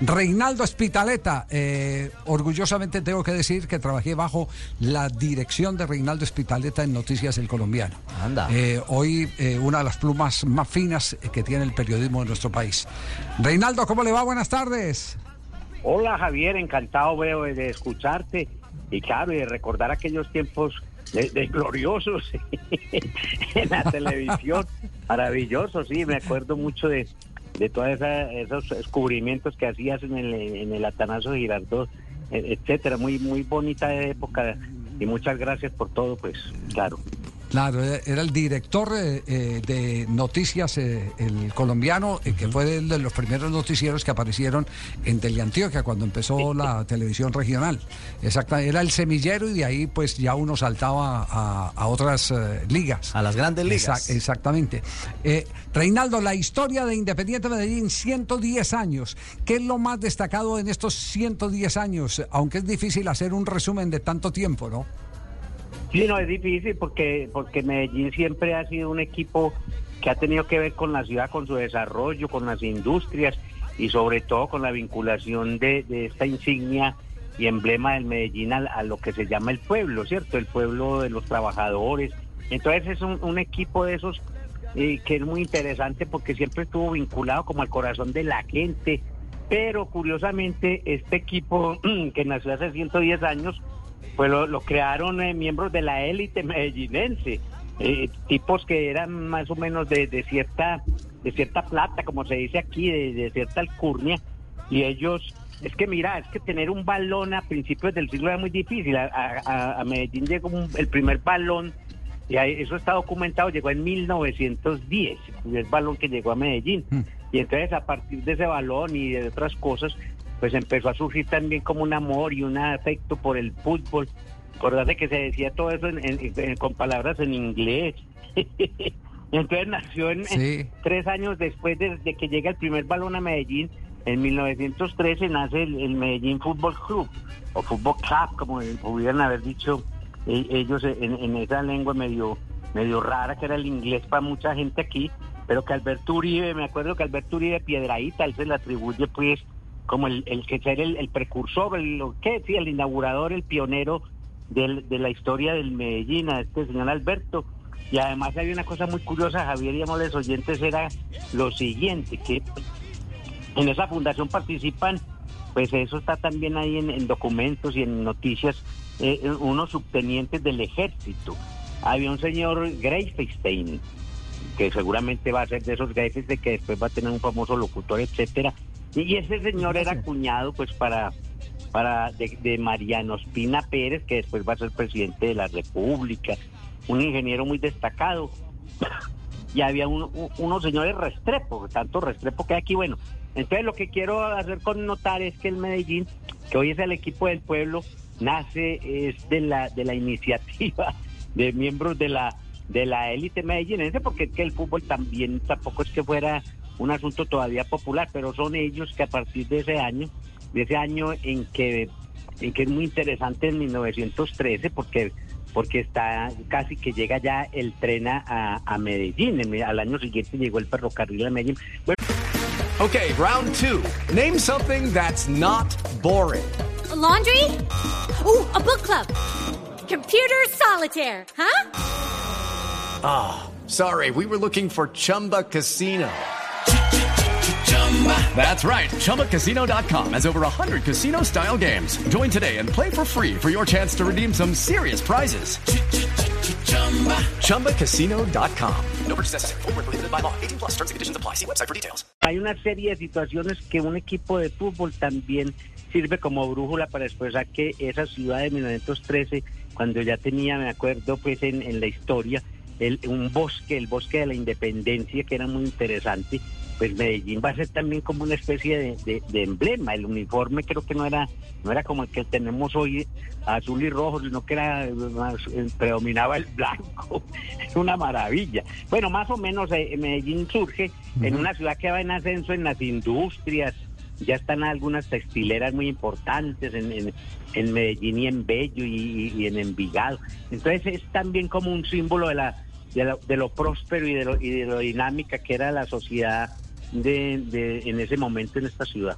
Reinaldo Espitaleta, eh, orgullosamente tengo que decir que trabajé bajo la dirección de Reinaldo Espitaleta en Noticias El Colombiano. Anda. Eh, hoy eh, una de las plumas más finas que tiene el periodismo de nuestro país. Reinaldo, ¿cómo le va? Buenas tardes. Hola Javier, encantado veo de escucharte y claro, y de recordar aquellos tiempos de, de gloriosos en la televisión, maravillosos, sí, me acuerdo mucho de, de todos esos descubrimientos que hacías en el, en el Atanasio Girardot, e- etcétera, muy, muy bonita época y muchas gracias por todo, pues claro. Claro, eh, era el director eh, eh, de noticias, eh, el colombiano, eh, que fue el de los primeros noticieros que aparecieron en Teleantioquia cuando empezó la televisión regional. Exacta, era el semillero y de ahí pues ya uno saltaba a, a otras ligas. A las grandes ligas. Exact- exactamente. Reinaldo, la historia de Independiente Medellín, 110 años. ¿Qué es lo más destacado en estos 110 años? Aunque es difícil hacer un resumen de tanto tiempo, ¿no? Sí, no, es difícil porque, porque Medellín siempre ha sido un equipo que ha tenido que ver con la ciudad, con su desarrollo, con las industrias y sobre todo con la vinculación de, esta insignia y emblema del Medellín a, a lo que se llama el pueblo, ¿cierto? El pueblo de los trabajadores. Entonces es un, un equipo de esos eh, que es muy interesante porque siempre estuvo vinculado como al corazón de la gente. Pero curiosamente este equipo que nació hace 110 años, pues lo, lo crearon eh, miembros de la élite medellinense, eh, tipos que eran más o menos de, de cierta de cierta plata, como se dice aquí, de, de cierta alcurnia, y ellos, es que mira, es que tener un balón a principios del siglo era muy difícil, a, a- a Medellín llegó un- el primer balón, y ahí- eso está documentado, llegó en 1910, el primer balón que llegó a Medellín, y entonces a partir de ese balón y de otras cosas, pues empezó a surgir también como un amor y un afecto por el fútbol. Acordate que se decía todo eso en- en- en- con palabras en inglés. Entonces nació en, Sí. tres años después de, de que llega el primer balón a Medellín, en 1913 nace el, el Medellín Fútbol Club, o Fútbol Club, como pudieran haber dicho eh, ellos en, en esa lengua medio, medio rara, que era el inglés para mucha gente aquí, pero que Alberto Uribe, me acuerdo que Alberto Uribe Piedraíta, él se le atribuye pues como el, el que ser el, precursor, el, que sí, el inaugurador, el pionero del- de la historia del Medellín, este señor Alberto. Y además hay una cosa muy curiosa, Javier y amables oyentes, era lo siguiente, que en esa fundación participan, pues eso está también ahí en, en documentos y en noticias, eh, unos subtenientes del ejército. Había un señor Greifenstein, que seguramente va a ser de esos Greifenstein que después va a tener un famoso locutor, etcétera. Y, ese señor era cuñado, pues, para para de, de Mariano Espina Pérez, que después va a ser presidente de la República, un ingeniero muy destacado. y había un- un- unos señores Restrepo, tanto Restrepo que hay aquí, bueno. Entonces lo que quiero hacer con notar es que el Medellín, que hoy es el equipo del pueblo, nace es de la de la iniciativa de miembros de la de la élite medellinense, porque es que el fútbol también tampoco es que fuera un asunto todavía popular, pero son ellos que a partir de ese año, de ese año en que en que es muy interesante en 1913 porque porque está casi que llega ya el tren a, a Medellín. En- al año siguiente llegó el ferrocarril a Medellín. Bueno, Okay, round two. Name something that's not boring. A laundry? Ooh, a book club. Computer solitaire, huh? Sorry, we were looking for Chumba Casino. That's right. ChumbaCasino.com has over 100 casino style games. Join today and play for free for your chance to redeem some serious prizes. ChumbaCasino.com. No purchase necessary. Void where prohibited by law. 18 plus terms and conditions apply. See website for details. hay una serie de situaciones que un equipo de fútbol también sirve como brújula para expresar que esa ciudad de 1913, cuando ya tenía, me acuerdo, pues en, en la historia, el, un bosque, el bosque de la independencia, que era muy interesante, pues Medellín va a ser también como una especie de, de- de emblema. El uniforme creo que no era no era como el que tenemos hoy azul y rojo, sino que era más, eh, predominaba el blanco. Es una maravilla. Bueno, más o menos eh, Medellín surge en una ciudad que va en ascenso en las industrias. Ya están algunas textileras muy importantes en, en- en Medellín y en Bello y, y en Envigado. Entonces es también como un símbolo de la de lo, de lo próspero y de lo, y de lo dinámica que era la sociedad de, de- en ese momento en esta ciudad.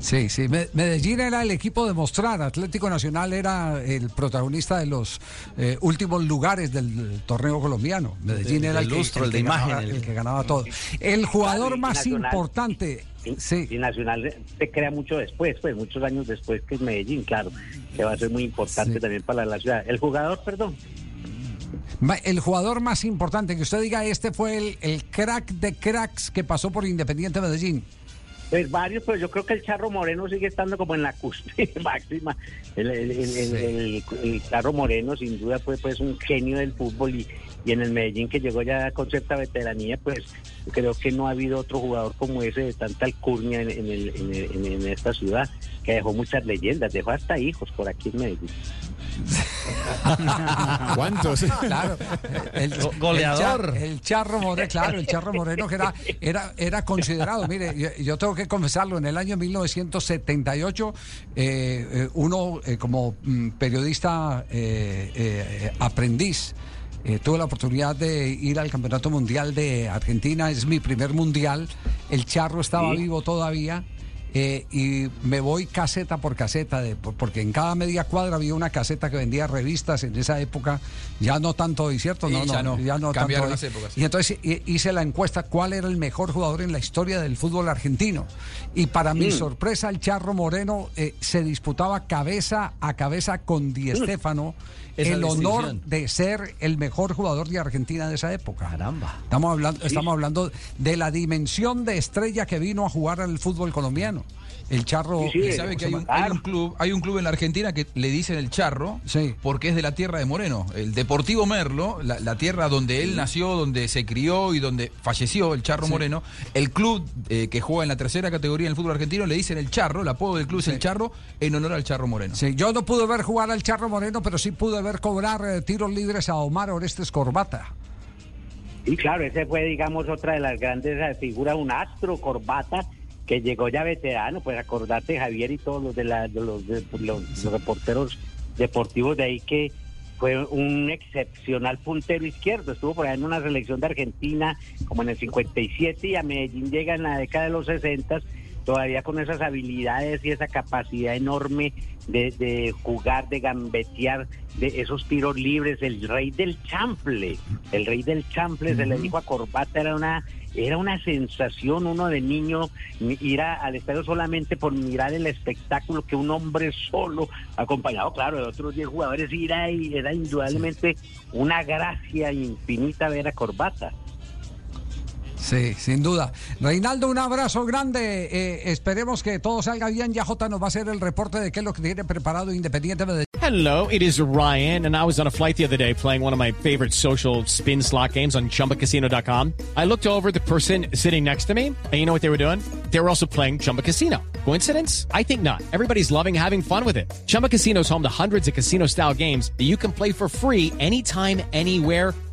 Sí, sí. Me- Medellín era el equipo de mostrar. Atlético Nacional era el protagonista de los eh, últimos lugares del torneo colombiano. Medellín Del- era el del que, lustro, el el de que imagen, ganaba, el- el que ganaba todo. El jugador Claro, y más Nacional- importante. Y, Sí. y Nacional se crea mucho después, pues muchos años después que Medellín, claro, que va a ser muy importante Sí. también para la ciudad. El jugador, perdón. El jugador más importante, que usted diga, este fue el, el crack de cracks que pasó por Independiente Medellín. Pues varios, pero yo creo que el Charro Moreno sigue estando como en la cúspide máxima. El, el, el- el- el- el Charro Moreno sin duda fue pues un genio del fútbol y, y en el Medellín que llegó ya con cierta veteranía, pues creo que no ha habido otro jugador como ese de tanta alcurnia en, en el- en el- en- en esta ciudad, que dejó muchas leyendas, dejó hasta hijos por aquí en Medellín. ¿Cuántos? Claro, el, Go- goleador. El, Char- el Charro Moreno, claro, el Charro Moreno que era, era, era considerado, mire, yo, yo tengo que confesarlo, en el año 1978, eh, eh, uno eh, como mm, periodista eh, eh, aprendiz, eh, tuve la oportunidad de ir al Campeonato Mundial de Argentina, es mi primer mundial, el Charro estaba Sí. vivo todavía. Eh, y me voy caseta por caseta, de, por- porque en cada media cuadra había una caseta que vendía revistas en esa época, ya no tanto hoy, ¿cierto? Sí, ya no. ya no Cambiaron tanto hoy. las épocas. Y entonces hi- hice la encuesta cuál era el mejor jugador en la historia del fútbol argentino. Y para mi sorpresa, el Charro Moreno eh, se disputaba cabeza a cabeza con Di Stéfano Esa el honor de ser el mejor jugador de Argentina de esa época. Caramba. Estamos hablando, estamos hablando de la dimensión de estrella que vino a jugar al fútbol colombiano. El Charro. Sí, sabe que hay un, Claro. hay un club, hay un club en la Argentina que le dicen el charro, Sí. porque es de la tierra de Moreno, el Deportivo Merlo, la, la tierra donde él nació, donde se crió y donde falleció el charro Moreno. El club eh, que juega en la tercera categoría en el fútbol argentino le dicen el charro, el apodo del club es el charro, en honor al charro Moreno. Sí, yo no pude ver jugar al Charro Moreno, pero sí pude ver cobrar eh, tiros libres a Omar Orestes Corbata. Y claro, ese fue, digamos, otra de las grandes figuras, un astro, corbata, que llegó ya veterano, pues acordate Javier y todos los de, la, de los, de- los- los reporteros deportivos de ahí que fue un excepcional puntero izquierdo, estuvo por ahí en una selección de Argentina como en el 57 y a Medellín llega en la década de los 60 todavía con esas habilidades y esa capacidad enorme de, de jugar, de gambetear, de esos tiros libres, el rey del chample, el rey del chample se le dijo a Corbata, era una era una sensación uno de niño ir a- al estadio solamente por mirar el espectáculo que un hombre solo, acompañado claro de otros 10 jugadores, era, era indudablemente una gracia infinita ver a Corbata. Sí, sin duda. Reinaldo, un abrazo grande. Eh, esperemos que todo salga bien. Ya Jota nos va a hacer el reporte de qué es lo que tiene preparado Independiente. Hello, it is Ryan, and I was on a flight the other day playing one of my favorite social spin slot games on chumbacasino.com. I looked over the person sitting next to me, and you know what they were doing? They were also playing Chumba Casino. Coincidence? I think not. Everybody's loving having fun with it. Chumba Casino is home to hundreds of casino style games that you can play for free anytime, anywhere,